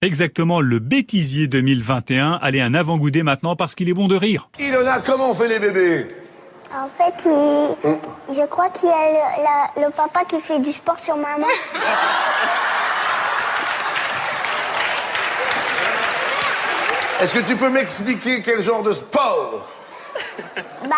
Exactement, le bêtisier 2021. Allez, un avant-goût maintenant parce qu'il est bon de rire. Ilona, comment on fait les bébés? En fait, il- je crois qu'il y a le, la- le papa qui fait du sport sur maman. Est-ce que tu peux m'expliquer quel genre de sport? Bah,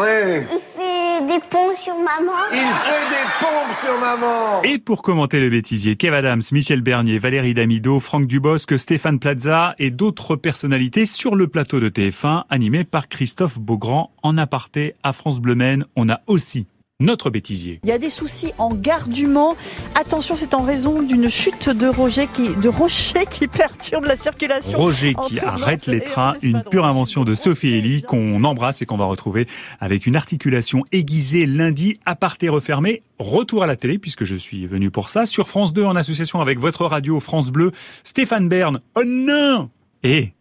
Ouais. il fait des ponts sur maman. Il fait des pompes sur maman. Et pour commenter le bêtisier, Kev Adams, Michel Bernier, Valérie Damido, Franck Dubosc, Stéphane Plaza et d'autres personnalités sur le plateau de TF1, animé par Christophe Beaugrand. En aparté à France Bleu Maine, on a aussi notre bêtisier. Il y a des soucis en gare du Mans. Attention, c'est en raison d'une chute de, rocher qui, de rocher qui perturbe la circulation. Roger qui arrête les trains, une pure invention de Sophie Elie qu'on embrasse et qu'on va retrouver avec une articulation aiguisée lundi, aparté refermé. Retour à la télé puisque je suis venu pour ça sur France 2 en association avec votre radio France Bleu, Stéphane Bern. Oh non Et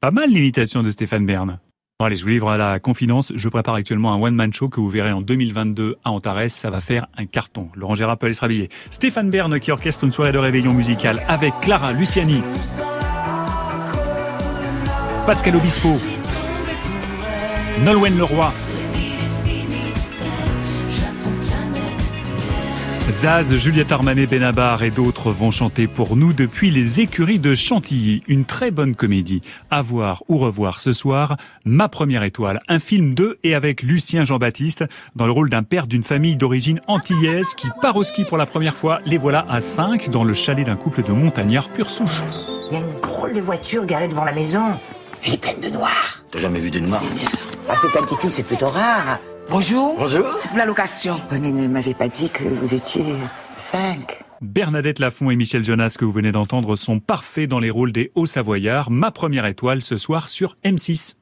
pas mal l'imitation de Stéphane Bern. Bon allez, je vous livre la confidence. Je prépare actuellement un one-man show que vous verrez en 2022 à Antares. Ça va faire un carton. Laurent Gérard peut aller se rhabiller. Stéphane Bern qui orchestre une soirée de réveillon musical avec Clara Luciani. Pascal Obispo. Nolwenn Leroy. Zaz, Juliette Armanet, Benabar et d'autres vont chanter pour nous depuis les écuries de Chantilly. Une très bonne comédie. À voir ou revoir ce soir, Ma première étoile. Un film de et avec Lucien Jean-Baptiste dans le rôle d'un père d'une famille d'origine antillaise qui part au ski pour la première fois. Les voilà à 5 dans le chalet d'un couple de montagnards pure souche. Il y a une drôle de voiture garée devant la maison. Elle est pleine de noir. T'as jamais vu de noir À cette altitude, c'est plutôt rare. Bonjour. Bonjour. C'est pour la location. Bonnet ne m'avait pas dit que vous étiez cinq. Bernadette Lafont et Michel Jonas que vous venez d'entendre sont parfaits dans les rôles des Hauts-Savoyards. Ma première étoile ce soir sur M6.